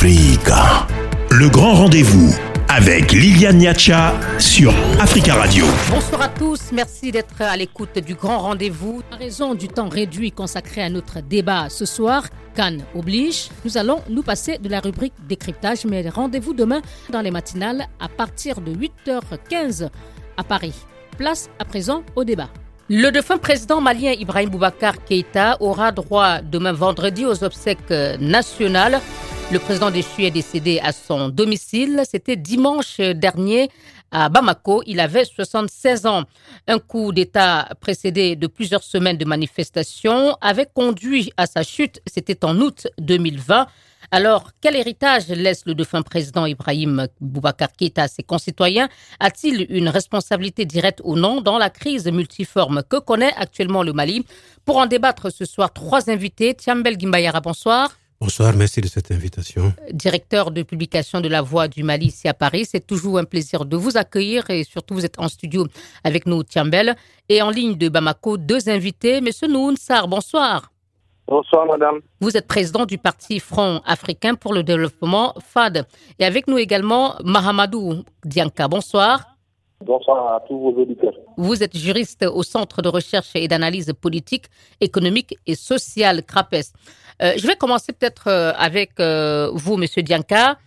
Africa. Le grand rendez-vous avec Liliane Niacha sur Africa Radio. Bonsoir à tous, merci d'être à l'écoute du grand rendez-vous. À raison du temps réduit consacré à notre débat ce soir, Cannes oblige, nous allons nous passer de la rubrique décryptage, mais rendez-vous demain dans les matinales à partir de 8h15 à Paris. Place à présent au débat. Le défunt président malien Ibrahim Boubacar Keïta aura droit demain vendredi aux obsèques nationales. Le président déchu est décédé à son domicile. C'était dimanche dernier à Bamako. Il avait 76 ans. Un coup d'État précédé de plusieurs semaines de manifestations avait conduit à sa chute. C'était en août 2020. Alors, quel héritage laisse le défunt président Ibrahim Boubacar Keïta à ses concitoyens? A-t-il une responsabilité directe ou non dans la crise multiforme que connaît actuellement le Mali? Pour en débattre ce soir, trois invités. Tiambel Gimbayara, bonsoir. Bonsoir, merci de cette invitation. Directeur de publication de La Voix du Mali ici à Paris, c'est toujours un plaisir de vous accueillir et surtout vous êtes en studio avec nous, Tiambel. Et en ligne de Bamako, deux invités. Monsieur Noun Sar, bonsoir. Bonsoir, madame. Vous êtes président du parti Front africain pour le développement, FAD. Et avec nous également Mahamadou Dianka. Bonsoir. Bonsoir à tous vos auditeurs. Vous êtes juriste au Centre de recherche et d'analyse politique, économique et sociale, CRAPES. Euh, je vais commencer peut-être euh, avec euh, vous, Monsieur Dianka.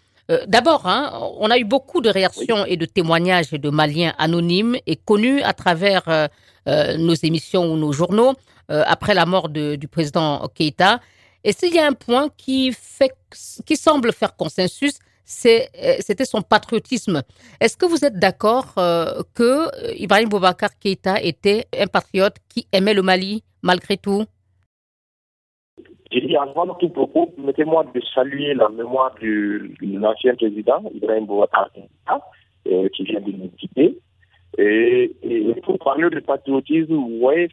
D'abord, hein, on a eu beaucoup de réactions et de témoignages de Maliens anonymes et connus à travers nos émissions ou nos journaux après la mort du président Keïta. Et s'il y a un point qui, semble faire consensus, c'était son patriotisme. Est-ce que vous êtes d'accord que Ibrahim Boubacar Keïta était un patriote qui aimait le Mali malgré tout? J'ai dit avant tout propos, permettez-moi de saluer la mémoire de l'ancien président, Ibrahim Boubacar euh, qui vient de nous quitter. Et, pour parler de patriotisme, vous voyez,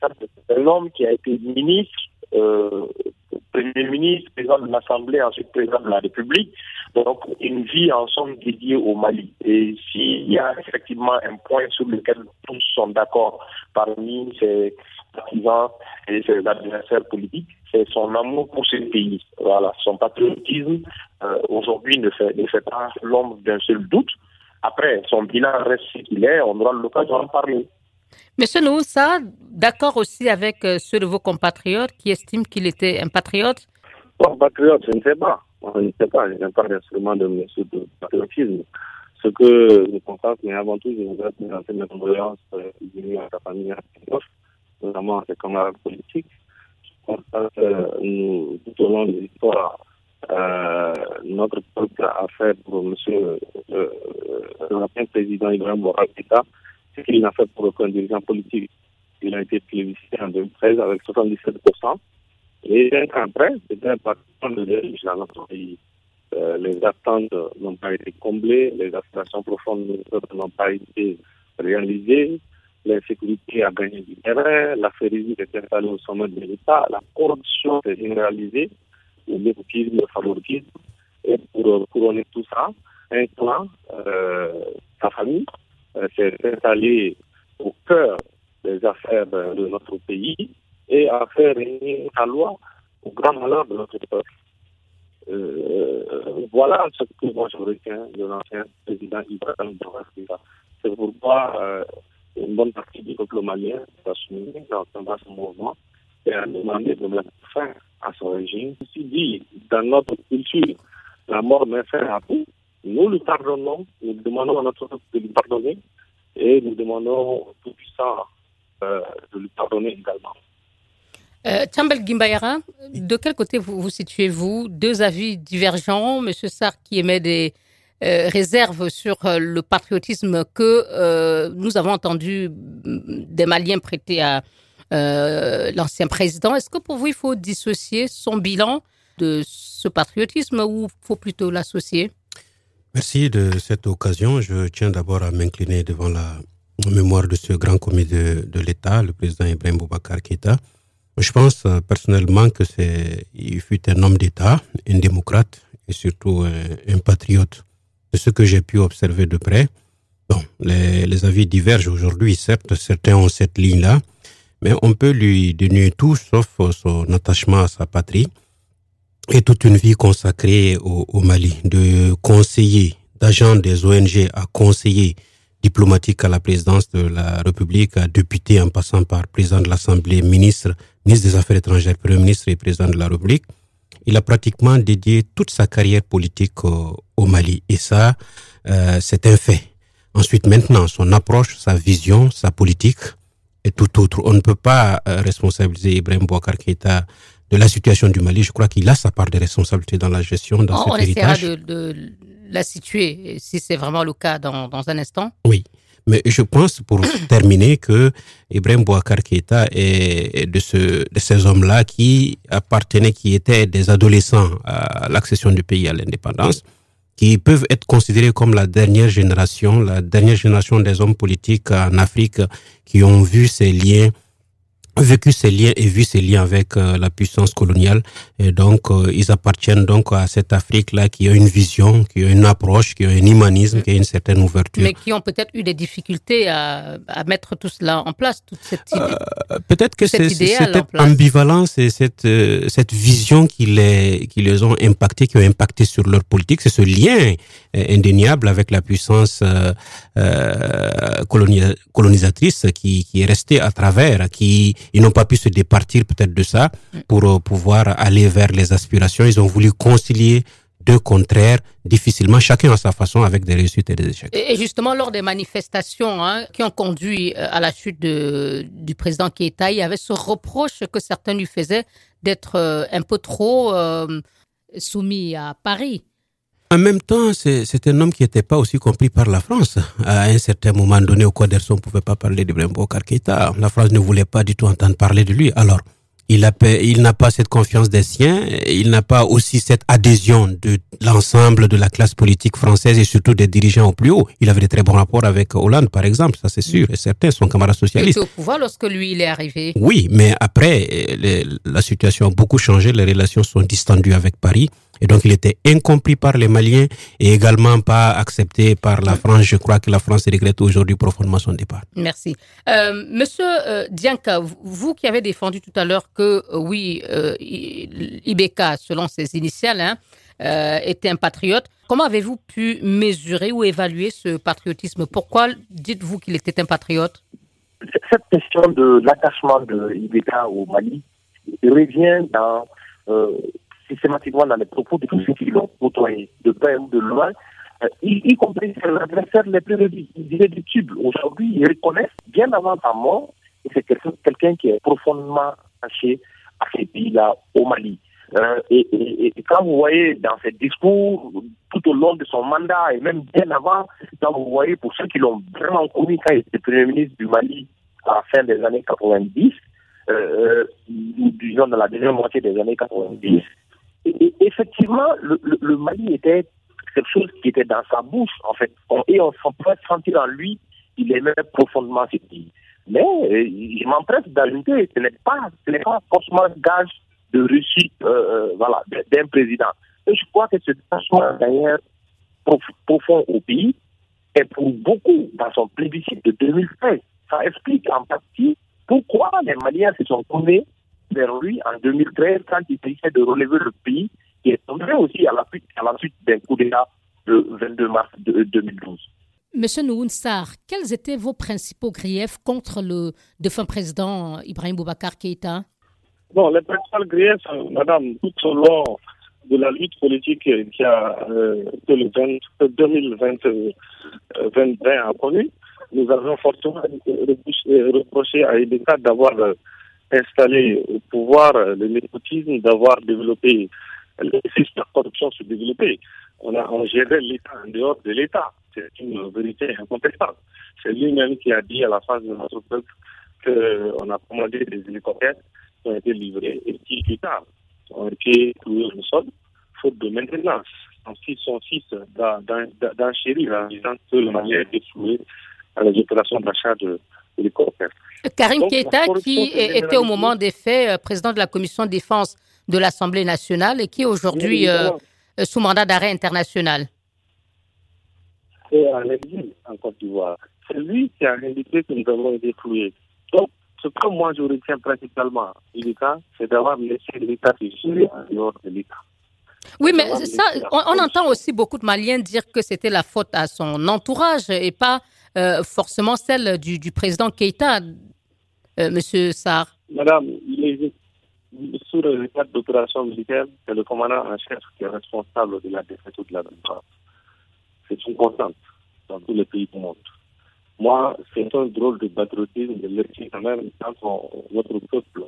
c'est l'homme qui a été ministre, euh, premier ministre, président de l'Assemblée, ensuite président de la République. Donc, une vie ensemble dédiée au Mali. Et s'il y a effectivement un point sur lequel tous sont d'accord parmi ces partisans et ses adversaires politiques, c'est son amour pour ce pays. Voilà, son patriotisme euh, aujourd'hui ne fait, ne fait pas l'ombre d'un seul doute. Après, son bilan reste ce qu'il est, on aura l'occasion d'en parler. Monsieur Noussa, d'accord aussi avec euh, ceux de vos compatriotes qui estiment qu'il était un patriote Bon, patriote, je ne sais pas. Je ne sais pas, je n'ai pas d'instrument de mesure de patriotisme. Ce que je constate, mais avant tout, je voudrais présenter mes condoléances euh, à ta famille, notamment à ses camarades politiques. Je constate que nous, tout au long de l'histoire, euh, notre peuple a fait pour M. Euh, l'ancien président Ibrahim Bourakita qu'il n'a fait pour aucun dirigeant politique. Il a été plébiscité en 2013 avec 77%. Et un an après, c'était un dirigeants dans notre pays. Euh, les attentes n'ont pas été comblées, les aspirations profondes n'ont pas été réalisées, l'insécurité a gagné du terrain, la férésie est installée au sommet de l'État, la corruption est généralisée, le népotisme, le favoritisme. Et pour couronner tout ça, un clan, euh, sa famille, s'est installé au cœur des affaires de notre pays et a fait régner sa loi au grand malheur de notre peuple. Euh, voilà ce que moi je retiens de l'ancien président Ibrahim Boubacar C'est pourquoi euh, une bonne partie du peuple malien s'est assumé dans ce mouvement et a demandé de mettre fin à son régime. Ceci dit, dans notre culture, la mort met fin à tout. Nous lui pardonnons, nous demandons à notre de lui pardonner et nous demandons au Tout-Puissant euh, de lui pardonner également. Euh, Chambel Gimbayara, de quel côté vous vous situez-vous Deux avis divergents. Monsieur Sarr qui émet des euh, réserves sur euh, le patriotisme que nous avons entendu mm, des Maliens prêter à l'ancien président. Est-ce que pour vous, il faut dissocier son bilan de ce patriotisme ou faut plutôt l'associer? Merci de cette occasion. Je tiens d'abord à m'incliner devant la mémoire de ce grand comité de, l'État, le président Ibrahim Boubacar Keïta. Je pense personnellement que c'est, il fut un homme d'État, un démocrate et surtout un, patriote. De ce que j'ai pu observer de près, bon, les, les avis divergent aujourd'hui. Certes, certains ont cette ligne-là, mais on peut lui dénuer tout sauf son attachement à sa patrie. Et toute une vie consacrée au, au Mali, de conseiller, d'agent des ONG à conseiller diplomatique à la présidence de la République, à député en passant par président de l'Assemblée, ministre, ministre des Affaires étrangères, premier ministre et président de la République. Il a pratiquement dédié toute sa carrière politique au, au Mali. Et ça, euh, c'est un fait. Ensuite, maintenant, son approche, sa vision, sa politique et tout autre. On ne peut pas euh, responsabiliser Ibrahim Bouakar Keïta de la situation du Mali. Je crois qu'il a sa part de responsabilité dans la gestion, dans on, cet héritage. On essaiera de, de, la situer, si c'est vraiment le cas, dans, dans un instant. Oui. Mais je pense, pour terminer, que Ibrahim Bouakar Keïta est de, ce, de ces hommes-là qui appartenaient, qui étaient des adolescents à l'accession du pays à l'indépendance, qui peuvent être considérés comme la dernière génération, la dernière génération des hommes politiques en Afrique qui ont vu ces liens vécu ces liens et vu ces liens avec euh, la puissance coloniale. Et donc, euh, ils appartiennent donc à cette Afrique-là qui a une vision, qui a une approche, qui a un humanisme, qui a une certaine ouverture. Mais qui ont peut-être eu des difficultés à, à, mettre tout cela en place, toute cette idée. Euh, peut-être que c'est cette ambivalence et cette, cette vision qui les, qui les ont impactés, qui ont impacté sur leur politique. C'est ce lien indéniable avec la puissance colonisatrice qui, est resté à travers, qui ils n'ont pas pu se départir peut-être de ça pour euh, pouvoir aller vers les aspirations. Ils ont voulu concilier deux contraires difficilement, chacun à sa façon, avec des réussites et des échecs. Et justement, lors des manifestations hein, qui ont conduit euh, à la chute de, du président Keïta, il y avait ce reproche que certains lui faisaient d'être euh, un peu trop euh, soumis à Paris. En même temps, c'est un homme qui n'était pas aussi compris par la France. À un certain moment donné, au Quaderson, on ne pouvait pas parler d'Ibrahim Bokar Keïta. La France ne voulait pas du tout entendre parler de lui. Alors, il n'a il pas cette confiance des siens, il n'a pas aussi cette adhésion de l'ensemble de la classe politique française et surtout des dirigeants au plus haut. Il avait de très bons rapports avec Hollande, par exemple, ça c'est sûr et certain, son camarade socialiste. Il était au pouvoir lorsque lui, il est arrivé. Oui, mais après, les, la situation a beaucoup changé, les relations sont distendues avec Paris. Et donc, il était incompris par les Maliens et également pas accepté par la France. Je crois que la France regrette aujourd'hui profondément son départ. Merci. Euh, Monsieur euh, Dianka, vous qui avez défendu tout à l'heure que, euh, oui, euh, Ibeka, selon ses initiales, hein, euh, était un patriote, comment avez-vous pu mesurer ou évaluer ce patriotisme? Pourquoi dites-vous qu'il était un patriote? Cette question de l'attachement de Ibeka au Mali revient dans systématiquement dans les propos de tous ceux qui l'ont côtoyé, de près ou de loin, euh, y, y, compris ses adversaires les plus irréductibles. Aujourd'hui, ils reconnaissent bien avant sa mort que c'est quelqu'un quelqu qui est profondément attaché à ces pays-là au Mali. Euh, et, et, et, quand vous voyez dans ses discours tout au long de son mandat et même bien avant, quand vous voyez pour ceux qui l'ont vraiment connu quand il était Premier ministre du Mali à la fin des années 90, euh, disons dans la deuxième moitié des années 90, et, effectivement, le, Mali était quelque chose qui était dans sa bouche, en fait. Et on, on sentir en lui qu'il aimait profondément ce pays. Mais euh, je m'empresse d'ajouter, ce n'est pas, ce n'est pas forcément gage de réussite, euh, voilà, d'un président. Et je crois que ce attachement d'ailleurs profond au pays est pour beaucoup dans son plébiscite de 2013. Ça explique en partie pourquoi les Maliens se sont tournés vers lui en 2013 quand il essayait de relever le pays qui est tombé aussi à la suite, à la suite d'un coup d'État le 22 mars de 2012. Monsieur Nouounsar, quels étaient vos principaux griefs contre le défunt président Ibrahim Boubacar Keïta? Bon, les principaux griefs, madame, tout au long de la lutte politique qui a, euh, que le 20, 2020 euh, a connu, nous avons fortement reproché à Ibeka d'avoir euh, installé au pouvoir le népotisme, d'avoir développé système de corruption se développer. On a on gérait l'État en dehors de l'État. C'est une vérité incontestable. C'est lui-même qui a dit à la face de notre peuple qu'on a commandé des hélicoptères qui ont été livrés et qui, plus tard, ont été cloués au sol, faute de maintenance. Ensuite, son fils d'enchérir en disant que le Mali a été floué à les opérations d'achat de Karim Keita, qui était au moment des faits euh, président de la commission de défense de l'Assemblée nationale et qui est aujourd'hui euh, sous mandat d'arrêt international. C'est à l'exil en Côte d'Ivoire. C'est lui qui a indiqué que nous avons été cloués. Donc, ce que moi je retiens principalement, c'est d'avoir laissé l'État se en dehors de l'État. Oui, mais ça, on, entend aussi beaucoup de Maliens dire que c'était la faute à son entourage et pas euh, forcément celle du, président Keïta, euh, Monsieur Sarr. Madame, sur le cadre d'opération militaire, c'est le commandant en chef qui est responsable de la défaite de la victoire. C'est une constante dans tous les pays du monde. Moi, c'est un drôle de patriotisme de laisser quand même quand votre peuple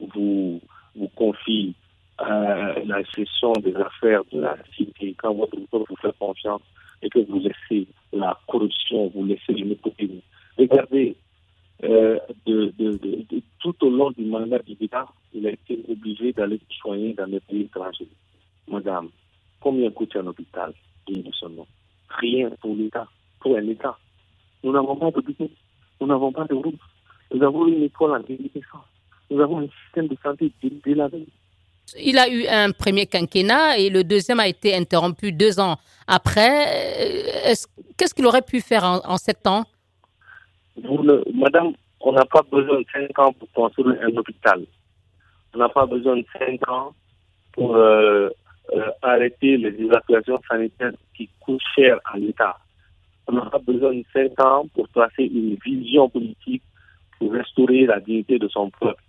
vous, vous confie euh, la gestion des affaires de la cité, quand votre peuple vous fait confiance et que vous laissez la corruption, vous laissez le népotisme. Regardez, euh, tout au long du mandat du d'État, il a été obligé d'aller soigner dans les pays étrangers. Madame, combien coûte un hôpital? De son nom Rien pour l'État, pour un État. Nous n'avons pas budget, nous n'avons pas de route, nous avons une école en déliquescence, nous avons un système de santé délavé. Il a eu un premier quinquennat et le deuxième a été interrompu deux ans après. Euh, qu'est-ce qu'il aurait pu faire en sept ans? Madame, on n'a pas besoin de 5 ans pour construire un hôpital. On n'a pas besoin de 5 ans pour euh, euh, arrêter les évacuations sanitaires qui coûtent cher à l'État. On n'a pas besoin de 5 ans pour tracer une vision politique pour restaurer la dignité de son peuple.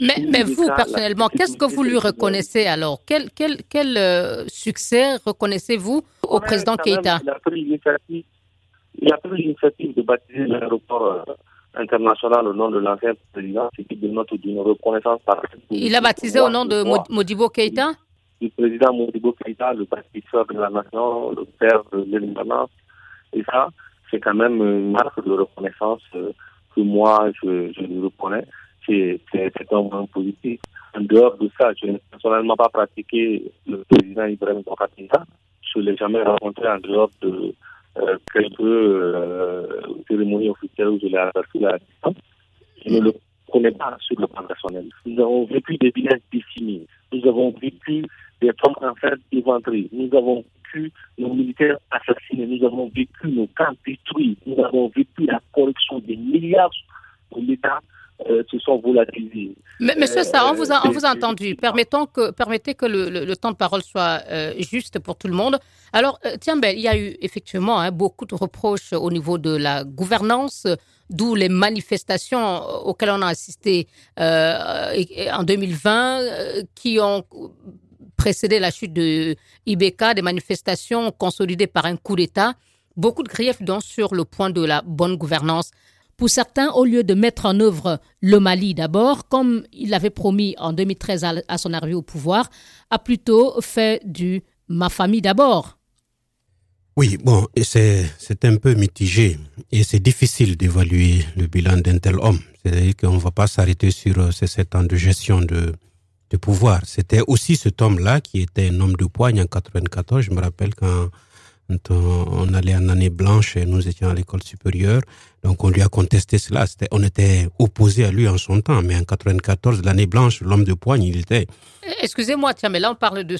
Mais, vous, personnellement, qu'est-ce que vous lui reconnaissez alors? Quel, quel, quel euh, succès reconnaissez-vous au président Keïta? il a pris l'initiative de baptiser l'aéroport euh, international au nom de l'ancien président, ce qui dénote d'une reconnaissance par Il a baptisé au nom de Modibo Keïta? Le président Modibo Keïta, le bâtisseur de la nation, le père de l'indépendance. Et ça, c'est quand même une marque de reconnaissance euh, que moi, je, je le reconnais. C'est un moment positif. En dehors de ça, je n'ai personnellement pas pratiqué le président Ibrahim Keïta. Je ne l'ai jamais rencontré en dehors de euh, quelques euh, cérémonies officielles où je l'ai aperçu à distance. Je ne le connais pas sur le plan personnel. Nous avons vécu des villages décimés. Nous avons vécu des femmes enceintes éventrées. Nous avons vécu nos militaires assassinés. Nous avons vécu nos camps détruits. Nous avons vécu la corruption des milliards de l'État euh, se sont volatilisés. Mais, monsieur ça, on vous a, on vous a entendu. Permettons que, permettez que le, le, temps de parole soit euh, juste pour tout le monde. Alors, euh, tiens, ben, il y a eu effectivement hein, beaucoup de reproches au niveau de la gouvernance, d'où les manifestations auxquelles on a assisté en 2020, qui ont précédé la chute de IBK, des manifestations consolidées par un coup d'État. Beaucoup de griefs donc sur le point de la bonne gouvernance. Pour certains, au lieu de mettre en œuvre le Mali d'abord, comme il l'avait promis en 2013 à, son arrivée au pouvoir, a plutôt fait du ma famille d'abord. Oui, bon, c'est un peu mitigé et c'est difficile d'évaluer le bilan d'un tel homme. C'est-à-dire qu'on ne va pas s'arrêter sur euh, ces sept ans de gestion de, de pouvoir. C'était aussi cet homme-là qui était un homme de poigne en 94. Je me rappelle quand on allait en année blanche et nous étions à l'école supérieure. Donc on lui a contesté cela. on était opposé à lui en son temps, mais en 94, l'année blanche, l'homme de poigne, il était. Excusez-moi, tiens, mais là on parle de.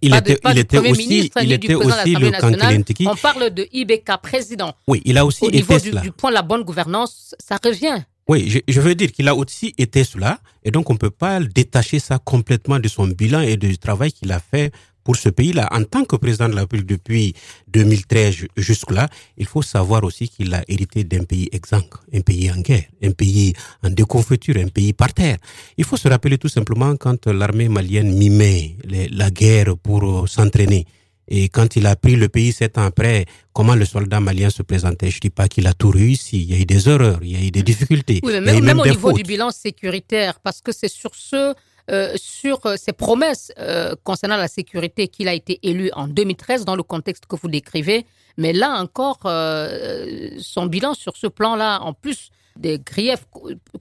Il était, il était aussi, il était aussi le nationale. On parle de IBK président. Oui, il a aussi Au été niveau du, du point de la bonne gouvernance, ça revient. Oui, je, je, veux dire qu'il a aussi été cela, et donc on ne peut pas détacher ça complètement de son bilan et du travail qu'il a fait pour ce pays-là, en tant que président de la République depuis 2013 jusque-là, il faut savoir aussi qu'il a hérité d'un pays exsangue, un pays en guerre, un pays en déconfiture, un pays par terre. Il faut se rappeler tout simplement quand l'armée malienne mimait la guerre pour euh, s'entraîner. Et quand il a pris le pays sept ans après, comment le soldat malien se présentait? Je dis pas qu'il a tout réussi. Il y a eu des erreurs, il y a eu des difficultés. Oui, mais même, au niveau du bilan sécuritaire, parce que c'est sur ce euh, sur euh, ses promesses euh, concernant la sécurité qu'il a été élu en 2013 dans le contexte que vous décrivez. Mais là encore, son bilan sur ce plan-là, en plus des griefs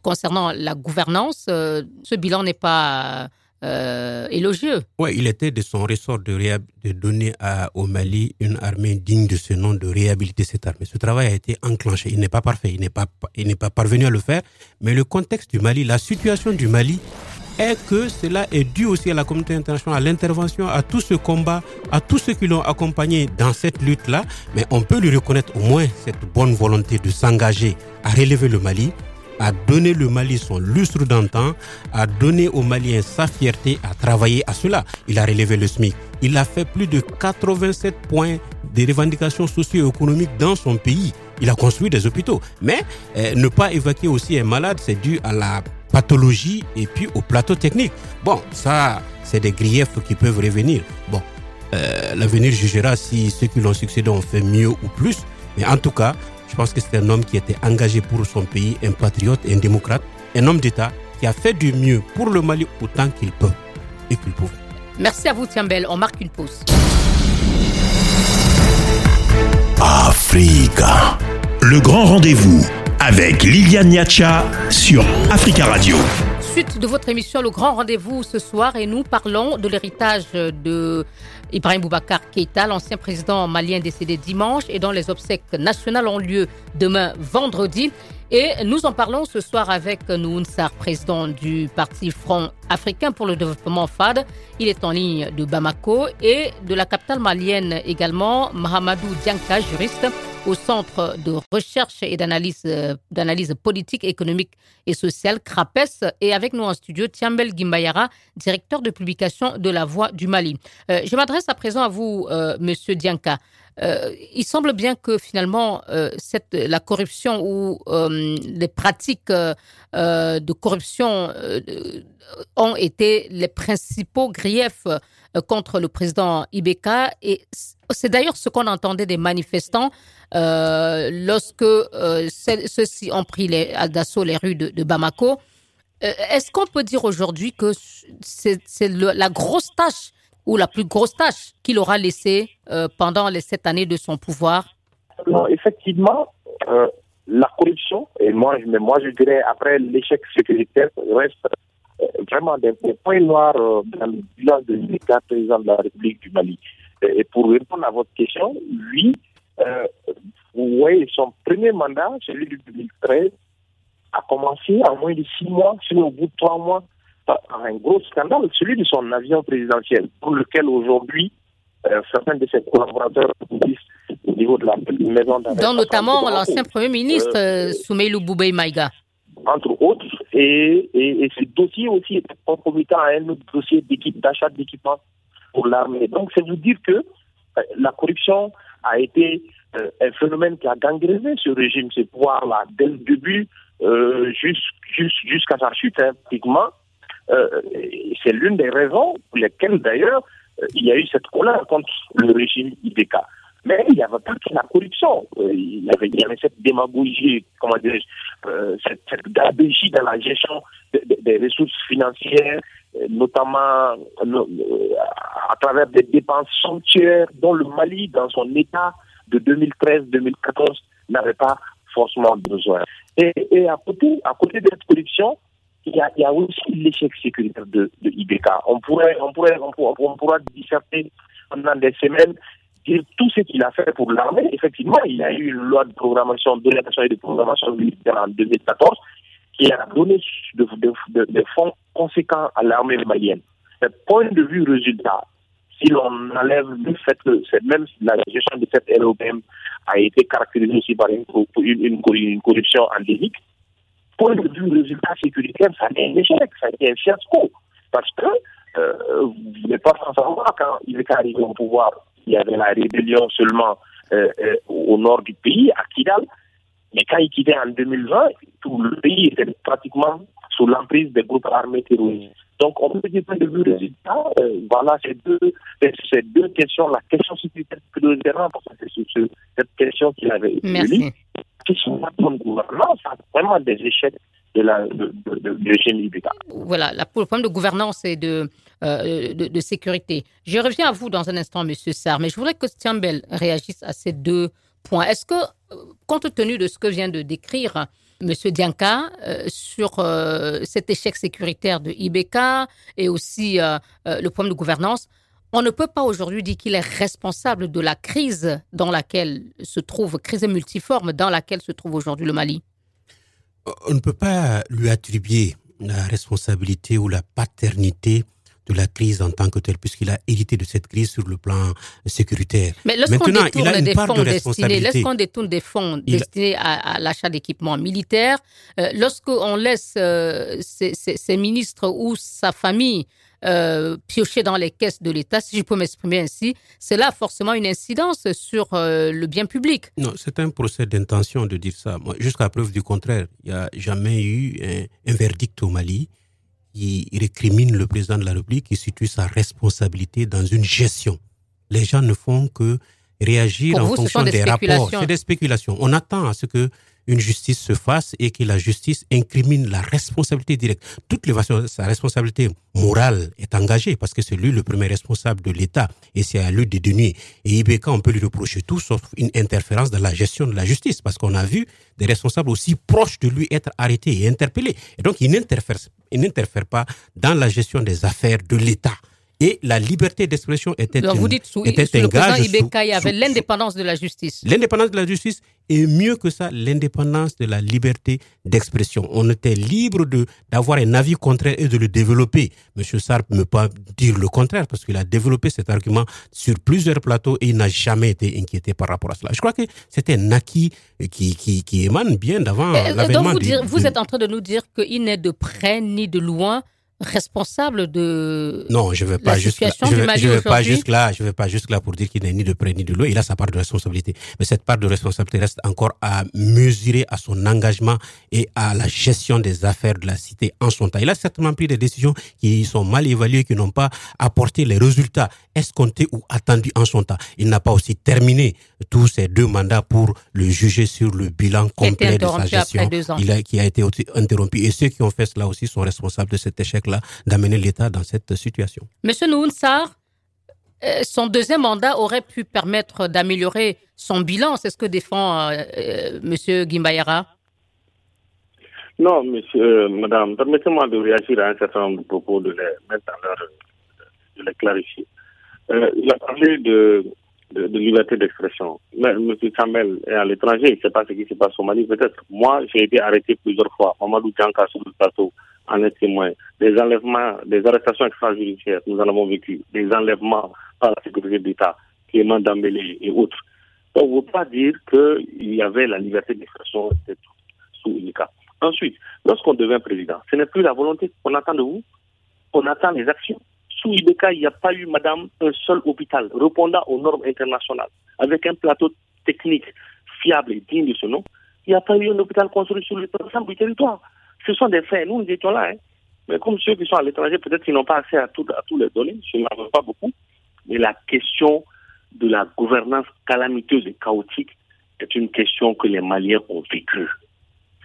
concernant la gouvernance, ce bilan n'est pas élogieux. Oui, il était de son ressort de, de donner au Mali une armée digne de ce nom, de réhabiliter cette armée. Ce travail a été enclenché. Il n'est pas parfait, il n'est pas, pas parvenu à le faire, mais le contexte du Mali, la situation du Mali est que cela est dû aussi à la communauté internationale, à l'intervention, à tout ce combat, à tous ceux qui l'ont accompagné dans cette lutte-là. Mais on peut lui reconnaître au moins cette bonne volonté de s'engager à relever le Mali, a donné le Mali son lustre d'antan, a donné aux Maliens sa fierté à travailler à cela. Il a relevé le SMIC. Il a fait plus de 87 points de revendications socio-économiques dans son pays. Il a construit des hôpitaux. Mais euh, ne pas évacuer aussi un malade, c'est dû à la pathologie et puis au plateau technique. Bon, ça, c'est des griefs qui peuvent revenir. Bon, euh, l'avenir jugera si ceux qui l'ont succédé ont fait mieux ou plus. Mais en tout cas, je pense que c'est un homme qui était engagé pour son pays, un patriote, un démocrate, un homme d'État qui a fait du mieux pour le Mali autant qu'il peut et qu'il pouvait. Merci à vous, Tiambel. On marque une pause. Africa. Le grand rendez-vous avec Liliane Niacha sur Africa Radio. Suite de votre émission Le Grand Rendez-vous ce soir et nous parlons de l'héritage de Ibrahim Boubacar Keïta, l'ancien président malien décédé dimanche et dont les obsèques nationales ont lieu demain vendredi. Et nous en parlons ce soir avec Noun Sar, président du parti Front africain pour le développement FAD. Il est en ligne de Bamako et de la capitale malienne également, Mahamadou Dianka, juriste au Centre de recherche et d'analyse, d'analyse politique, économique et sociale, CRAPES, et avec nous en studio, Tiambel Gimbayara, directeur de publication de La Voix du Mali. Euh, je m'adresse à présent à vous, euh, Monsieur Dianka. Euh, il semble bien que finalement, euh, la corruption ou euh, les pratiques de corruption ont été les principaux griefs contre le président Ibeka. Et c'est d'ailleurs ce qu'on entendait des manifestants lorsque ceux-ci ont pris d'assaut les rues de, de Bamako. Est-ce qu'on peut dire aujourd'hui que c'est la grosse tâche ou la plus grosse tâche qu'il aura laissée euh, pendant les sept années de son pouvoir? Non, Effectivement, euh, la corruption, et moi, mais moi je dirais après l'échec sécuritaire, reste euh, vraiment des, points noirs dans le bilan de l'État président de la République du Mali. Et, pour répondre à votre question, lui, voyez, son premier mandat, celui de 2013, a commencé en moins de six mois, sinon au bout de trois mois, un gros scandale, celui de son avion présidentiel, pour lequel aujourd'hui, euh, certains de ses collaborateurs au niveau de la maison. Dont notamment l'ancien Premier ministre euh, euh Soumeilou Boubei Maïga. Entre autres, et, et, ce dossier aussi est concomitant à un autre dossier d'équipe, d'achat d'équipement pour l'armée. Donc, c'est vous dire que euh, la corruption a été un phénomène qui a gangréné ce régime, ce pouvoir-là, dès le début jusqu'à sa chute, hein, pratiquement. Euh, c'est l'une des raisons pour lesquelles, d'ailleurs, euh, il y a eu cette colère contre le régime IBK. Mais il n'y avait pas que la corruption. Euh, il, y avait, cette démagogie, comment dire, cette, cette dans la gestion des ressources financières, notamment à travers des dépenses sanctuaires dont le Mali, dans son état de 2013-2014, n'avait pas forcément besoin. Et, et, à, côté, à côté de cette corruption, il y a, aussi l'échec sécuritaire de, de IBK. On pourrait, on pourrait, on, pourra, on disserter pendant des semaines dire tout ce qu'il a fait pour l'armée. Effectivement, il y a eu une loi de programmation, de et de programmation militaire en 2014 qui a donné des de, de, fonds conséquents à l'armée malienne. Le point de vue résultat, si l'on enlève le fait que même la gestion de cette LOPM a été caractérisée aussi par une, une, une corruption endémique, point de vue résultat sécuritaire, ça a été un échec, ça a été un fiasco. Parce que euh, vous n'êtes pas sans savoir, quand il est arrivé au pouvoir, il y avait la rébellion seulement euh, euh, au nord du pays, à Kidal. Mais quand il quittait en 2020, tout le pays était pratiquement sous l'emprise des groupes armés terroristes. Donc, on peut dire point de vue résultat, voilà ces deux, ces deux questions, la question sécuritaire prioritairement, parce que c'est cette question qu'il avait Merci question de gouvernance, des échecs de la de, de, Voilà, le problème de gouvernance et de, euh, de, sécurité. Je reviens à vous dans un instant, Monsieur Sarr, mais je voudrais que Stiambel réagisse à ces deux points. Est-ce que, euh, compte tenu de ce que vient de décrire Monsieur Dianka euh, sur cet échec sécuritaire de IBK et aussi le problème de gouvernance, on ne peut pas aujourd'hui dire qu'il est responsable de la crise dans laquelle se trouve, crise multiforme dans laquelle se trouve aujourd'hui le Mali? On ne peut pas lui attribuer la responsabilité ou la paternité de la crise en tant que telle, puisqu'il a hérité de cette crise sur le plan sécuritaire. Mais lorsqu'on détourne des fonds destinés, lorsqu'on détourne des fonds destinés à, l'achat d'équipements militaires, euh, lorsqu'on laisse euh, ses, ministres ou sa famille euh, piocher dans les caisses de l'État, si je peux m'exprimer ainsi, cela a forcément une incidence sur euh, le bien public. Non, c'est un procès d'intention de dire ça. Jusqu'à preuve du contraire, il n'y a jamais eu un, verdict au Mali qui récrimine le président de la République, qui situe sa responsabilité dans une gestion. Les gens ne font que réagir en fonction des, des rapports. C'est des spéculations. On attend à ce que une justice se fasse et que la justice incrimine la responsabilité directe. Façons, sa responsabilité morale est engagée parce que c'est lui le premier responsable de l'État et c'est à lui de dénuer. Et Ibeka, on peut lui reprocher tout sauf une interférence dans la gestion de la justice parce qu'on a vu des responsables aussi proches de lui être arrêtés et interpellés. Et donc, il n'interfère pas dans la gestion des affaires de l'État. Et la liberté d'expression était, Donc vous dites sous, était sous un le gage. Ibeka, il y avait l'indépendance de la justice. L'indépendance de la justice et mieux que ça, l'indépendance de la liberté d'expression. On était libre de d'avoir un avis contraire et de le développer. Monsieur Sarp ne peut pas dire le contraire parce qu'il a développé cet argument sur plusieurs plateaux et il n'a jamais été inquiété par rapport à cela. Je crois que c'était un acquis qui, qui, qui émane bien d'avant l'avènement. Donc vous, vous êtes en train de nous dire qu'il n'est de près ni de loin responsable de non je vais pas juste là, je vais, je vais pas juste là je vais pas juste là pour dire qu'il n'est ni de près ni de loin. Il a sa part de responsabilité. Mais cette part de responsabilité reste encore à mesurer à son engagement et à la gestion des affaires de la cité en son temps. Il a certainement pris des décisions qui sont mal évaluées qui n'ont pas apporté les résultats escomptés ou attendus en son temps. Il n'a pas aussi terminé tous ces deux mandats pour le juger sur le bilan complet de sa gestion. il a, qui a été interrompu. Et ceux qui ont fait cela aussi sont responsables de cet échec d'amener l'État dans cette situation. Monsieur Nounsar, euh, son deuxième mandat aurait pu permettre d'améliorer son bilan. C'est ce que défend euh, euh, Monsieur Gimbayara. Non, monsieur, madame, permettez-moi de réagir à un certain nombre de propos, de les mettre en l'heure, de les clarifier. il a parlé de, de, liberté d'expression. Mais M. Kamel est à l'étranger, il ne sait pas ce qui se passe au Mali, peut-être. Moi, j'ai été arrêté plusieurs fois. Mamadou Djanka sur le plateau en est témoin. Des enlèvements, des arrestations extrajudiciaires, nous en avons vécu. Des enlèvements par la sécurité d'État, Clément Dambélé et autres. On ne peut pas dire qu'il y avait la liberté d'expression sous cas. Ensuite, lorsqu'on devient président, ce n'est plus la volonté qu'on attend de vous, on attend les actions. Sous Ibeka, il n'y a pas eu, madame, un seul hôpital répondant aux normes internationales, avec un plateau technique fiable et digne de ce nom. Il n'y a pas eu un hôpital construit sur l'ensemble du territoire. Ce sont des faits. Nous, nous étions là. Hein. Mais comme ceux qui sont à l'étranger, peut-être qu'ils n'ont pas accès à, tout, à tous les données, je n'en veux pas beaucoup. Mais la question de la gouvernance calamiteuse et chaotique est une question que les Maliens ont vécue.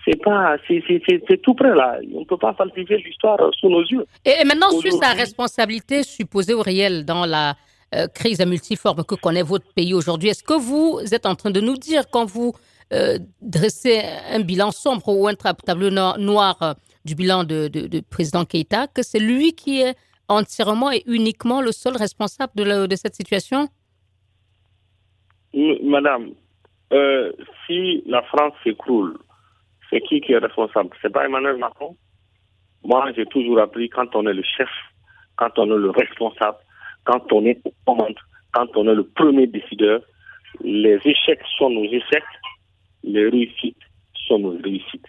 C'est pas, c'est tout près là. On ne peut pas falsifier l'histoire sous nos yeux. Et, maintenant, sur sa responsabilité supposée ou réelle dans la euh, crise multiforme que connaît votre pays aujourd'hui, est-ce que vous êtes en train de nous dire quand vous euh, dresser un bilan sombre ou un tableau noir euh, du bilan de, de, président Keïta, que c'est lui qui est entièrement et uniquement le seul responsable de, cette situation? Madame, euh, si la France s'écroule, c'est qui qui est responsable? C'est pas Emmanuel Macron? Moi, j'ai toujours appris quand on est le chef, quand on est le responsable, quand on est au commande, quand on est le premier décideur, les échecs sont nos échecs les réussites sont nos réussites.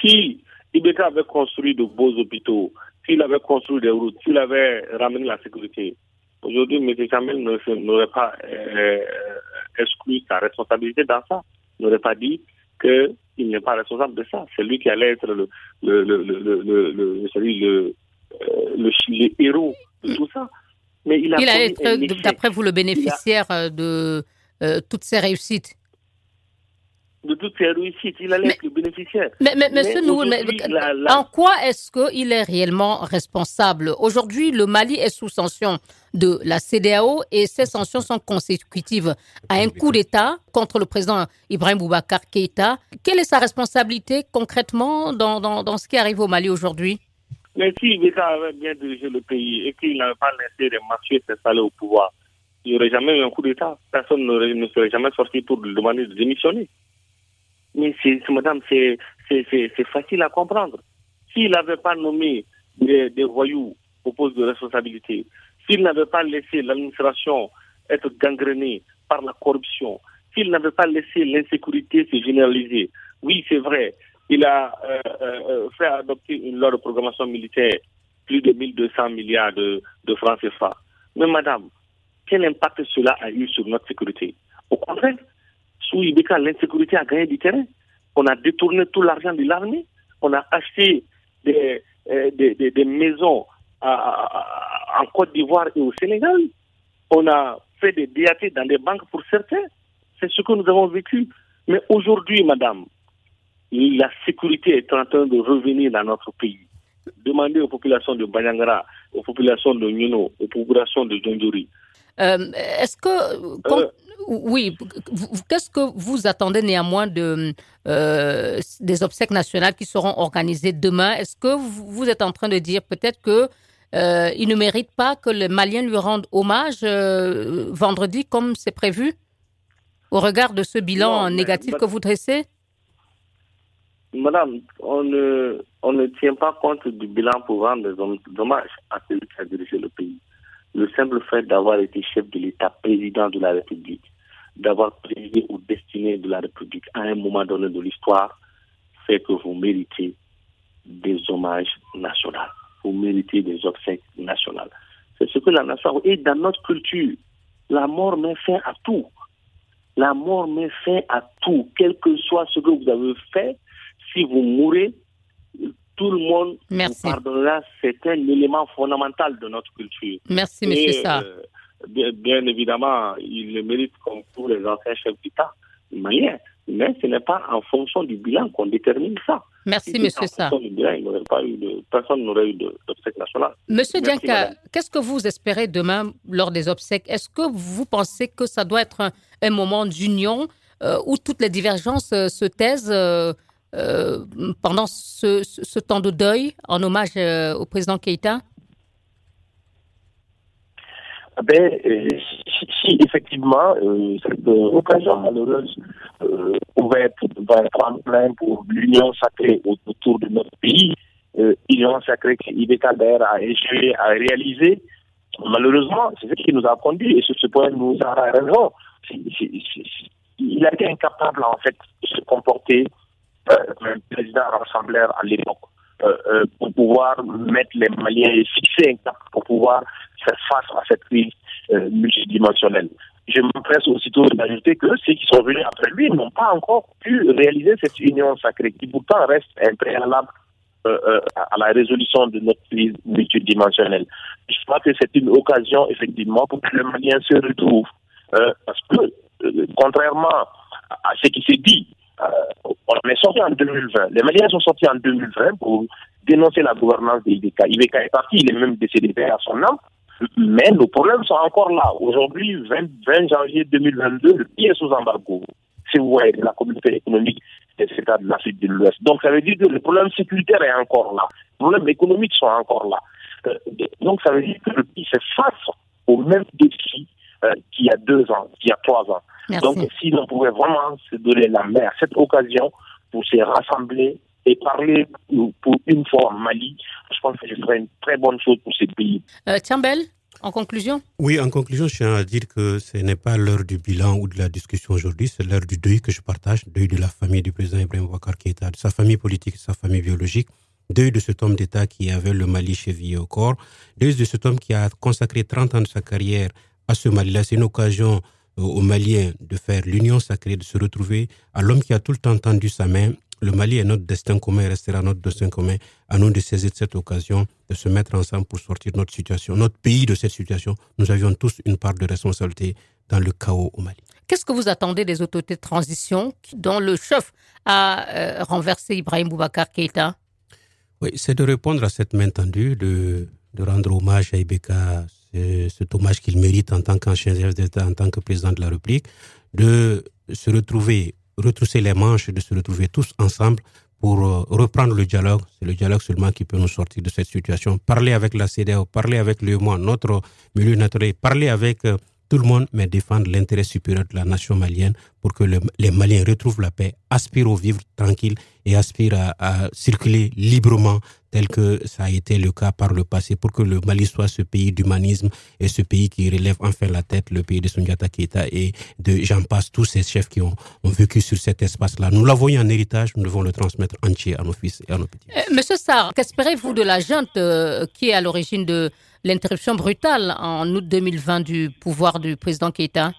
Si Ibeka avait construit de beaux hôpitaux, s'il avait construit des routes, s'il avait ramené la sécurité, aujourd'hui, M. Kamel n'aurait pas euh, exclu sa responsabilité dans ça. N'aurait pas dit qu'il n'est pas responsable de ça. C'est lui qui allait être le, le, le, le, le, le, euh, héros de tout ça. Mais il, a il être, d'après vous, le bénéficiaire de euh, toutes ces réussites de toutes ces réussites. Il allait être le bénéficiaire. Mais, mais, monsieur nous, en quoi est-ce qu'il est réellement responsable? Aujourd'hui, le Mali est sous sanction de la CDAO et ces sanctions sont consécutives à un coup d'État contre le président Ibrahim Boubacar Keïta. Quelle est sa responsabilité concrètement dans, dans, dans ce qui arrive au Mali aujourd'hui? Mais si l'État avait bien dirigé le pays et qu'il n'avait pas laissé les marchés s'installer au pouvoir, il n'y aurait jamais eu un coup d'État. Personne ne serait jamais sorti pour demander de démissionner. Mais madame, c'est, facile à comprendre. S'il n'avait pas nommé des, voyous au poste de responsabilité, s'il n'avait pas laissé l'administration être gangrénée par la corruption, s'il n'avait pas laissé l'insécurité se généraliser, oui, c'est vrai, il a euh, euh, fait adopter une loi de programmation militaire, plus de 1200 milliards de, de francs CFA. Mais madame, quel impact cela a eu sur notre sécurité? Au contraire, sous Ibeka, l'insécurité a gagné du terrain. On a détourné tout l'argent de l'armée. On a acheté des, euh, des, des, maisons en Côte d'Ivoire et au Sénégal. On a fait des DAT dans des banques pour certains. C'est ce que nous avons vécu. Mais aujourd'hui, madame, la sécurité est en train de revenir dans notre pays. Demandez aux populations de Banyangara, aux populations de Nyuno, aux populations de Djondjuri. Euh, est-ce que. Euh, oui, qu'est-ce que vous attendez néanmoins de, euh, des obsèques nationales qui seront organisées demain? Est-ce que vous êtes en train de dire peut-être que il ne mérite pas que les Maliens lui rendent hommage vendredi comme c'est prévu? Au regard de ce bilan négatif que vous dressez? Madame, on ne, on ne tient pas compte du bilan pour rendre des hommages à celui qui a dirigé le pays. Le simple fait d'avoir été chef de l'État, président de la République, d'avoir présidé ou destiné de la République à un moment donné de l'histoire, fait que vous méritez des hommages nationaux. Vous méritez des obsèques nationales. C'est ce que la nation. Et dans notre culture, la mort met fin à tout. La mort met fin à tout, quel que soit ce que vous avez fait si vous mourrez, tout le monde vous pardonnera. C'est un élément fondamental de notre culture. Merci, monsieur Sarr. Euh, bien, évidemment, il le mérite comme tous les anciens chefs d'État maliens. Mais ce n'est pas en fonction du bilan qu'on détermine ça. Merci, monsieur Sarr. personne n'aurait eu d'obsèques nationales. Monsieur Dianka, qu'est-ce que vous espérez demain lors des obsèques? Est-ce que vous pensez que ça doit être un, moment d'union euh, où toutes les divergences euh, se taisent euh, pendant ce, temps de deuil en hommage euh, au président Keïta? Ah ben, euh, si, effectivement cette occasion malheureuse être, va être en plein pour l'union sacrée autour de notre pays, l'union sacrée qu'Ibekader a échoué à réaliser, malheureusement, c'est ce qui nous a conduit, et sur ce point, nous a raison. il a été incapable, en fait, de se comporter euh, le président rassembleur à l'époque euh, euh, pour pouvoir mettre les Maliens et fixer un cap pour pouvoir faire face à cette crise multidimensionnelle. Je m'empresse aussitôt d'ajouter que ceux qui sont venus après lui n'ont pas encore pu réaliser cette union sacrée qui pourtant reste un préalable à la résolution de notre crise multidimensionnelle. Je crois que c'est une occasion, effectivement, pour que les Maliens se retrouvent. parce que, contrairement à ce qui s'est dit, on est sorti en 2020. Les Maliens sont sortis en 2020 pour dénoncer la gouvernance des IBK. IBK est parti, il est même décédé à son âme. Mais nos problèmes sont encore là. Aujourd'hui, 20, janvier 2022, le pays est sous embargo. Si vous voyez, la communauté économique des États de l'Afrique de l'Ouest. Donc, ça veut dire que le problème sécuritaire est encore là. Les problèmes économiques sont encore là. Euh, donc, ça veut dire que le pays fait face au même défi euh, qu'il y a deux ans, qu'il y a trois ans. Donc, si l'on pouvait vraiment se donner la main à cette occasion pour se rassembler et parler pour une fois en Mali, je pense que ce serait une très bonne chose pour ces pays. Euh, Tiambel, en conclusion Oui, en conclusion, je tiens à dire que ce n'est pas l'heure du bilan ou de la discussion aujourd'hui, c'est l'heure du deuil que je partage, deuil de la famille du président Ibrahim Ouakkar Keïta, de sa famille politique, de sa famille biologique, deuil de cet homme d'État qui avait le Mali chevillé au corps, deuil de cet homme qui a consacré 30 ans de sa carrière à ce Mali-là. C'est une occasion euh, aux Maliens de faire l'union sacrée, de se retrouver, à l'homme qui a tout le temps tendu sa main. Le Mali est notre destin commun restera notre destin commun. À nous de saisir cette occasion, de se mettre ensemble pour sortir notre situation, notre pays de cette situation. Nous avions tous une part de responsabilité dans le chaos au Mali. Qu'est-ce que vous attendez des autorités de transition dont le chef a euh, renversé Ibrahim Boubacar Keïta? Oui, c'est de répondre à cette main tendue, de, de rendre hommage à Ibeka cet hommage qu'il mérite en tant qu'ancien chef d'État, en tant que président de la République, de se retrouver, retrousser les manches, de se retrouver tous ensemble pour euh, reprendre le dialogue. C'est le dialogue seulement qui peut nous sortir de cette situation. Parler avec la CDAO, parler avec le MOI, notre milieu naturel, parler avec euh, tout le monde, mais défendre l'intérêt supérieur de la nation malienne pour que les Maliens retrouvent la paix, aspirent au vivre tranquille et aspirent à circuler librement tel que ça a été le cas par le passé, pour que le Mali soit ce pays d'humanisme et ce pays qui relève enfin la tête, le pays de Sundiata Keita et de j'en passe tous ces chefs qui ont, vécu sur cet espace-là. Nous l'avons eu en héritage, nous devons le transmettre entier à nos fils et à nos petits. Euh, Monsieur Sarr, qu'espérez-vous de la junte euh, qui est à l'origine de l'interruption brutale en août 2020 du pouvoir du président Keita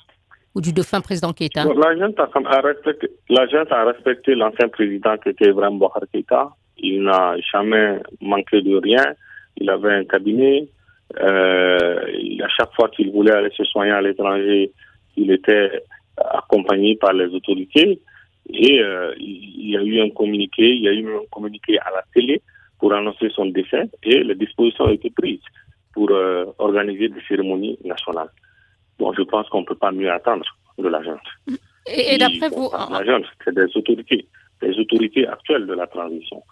ou du défunt président Keita? La junte a, respecté, a respecté l'ancien président qui était Ibrahim Bouhar Keita. Il n'a jamais manqué de rien. Il avait un cabinet. Euh, à chaque fois qu'il voulait aller se soigner à l'étranger, il était accompagné par les autorités. Et euh, il y a eu un communiqué, il y a eu un communiqué à la télé pour annoncer son décès et les dispositions ont été prises pour euh, organiser des cérémonies nationales. Bon, je pense qu'on ne peut pas mieux attendre de la junte. Et, d'après vous... La c'est des autorités, des autorités actuelles de la transition.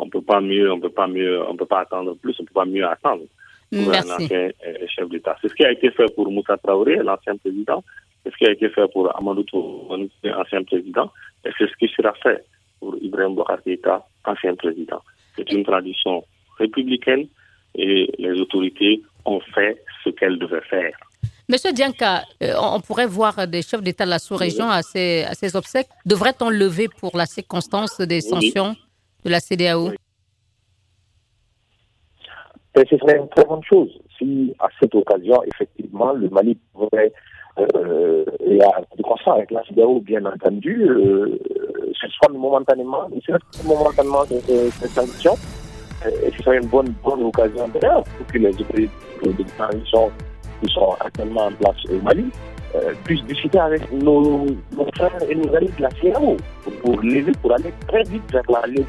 On ne peut pas mieux, on peut pas mieux, on peut pas attendre plus, on ne peut pas mieux attendre pour un ancien euh, chef d'État. C'est ce qui a été fait pour Moussa Traoré, l'ancien président, c'est ce qui a été fait pour Amadou Tourouni, ancien président, et c'est ce qui sera fait pour Ibrahim Bouhar ancien président. C'est une tradition républicaine et les autorités ont fait ce qu'elles devaient faire. Monsieur Dianka, euh, on pourrait voir des chefs d'État de la sous-région à ces, à ces obsèques. Devrait-on lever pour la circonstance des sanctions? De la CDAO Ce serait une très bonne chose si, à cette occasion, effectivement, le Mali pourrait, euh, et à avec la CDAO, bien entendu, euh, ce soit momentanément, ce momentanément ces sanctions et ce serait une bonne, bonne occasion d'ailleurs pour que les autorités de transition qui sont actuellement en place au Mali euh, puissent discuter avec nos, nos, frères et nos amis de la CAO pour, lever, pour aller très vite vers la levée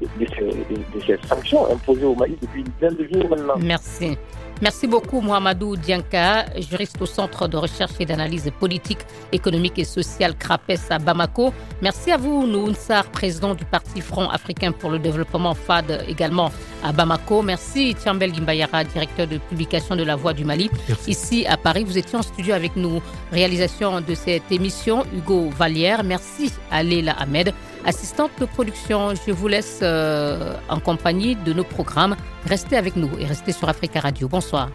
de, de, ces, sanctions imposées au Mali depuis une dizaine de jours maintenant. Merci. Merci beaucoup, Mohamedou Dianka, juriste au Centre de recherche et d'analyse politique, économique et sociale CRAPES à Bamako. Merci à vous, Nounsar, président du Parti Front africain pour le développement FAD également à Bamako. Merci, Tiambel Gimbayara, directeur de publication de La Voix du Mali. Ici à Paris, vous étiez en studio avec nous. Réalisation de cette émission, Hugo Vallière. Merci à Leila Ahmed, assistante de production. Je vous laisse euh, en compagnie de nos programmes. Restez avec nous et restez sur Africa Radio. Bonsoir. mahasiswa.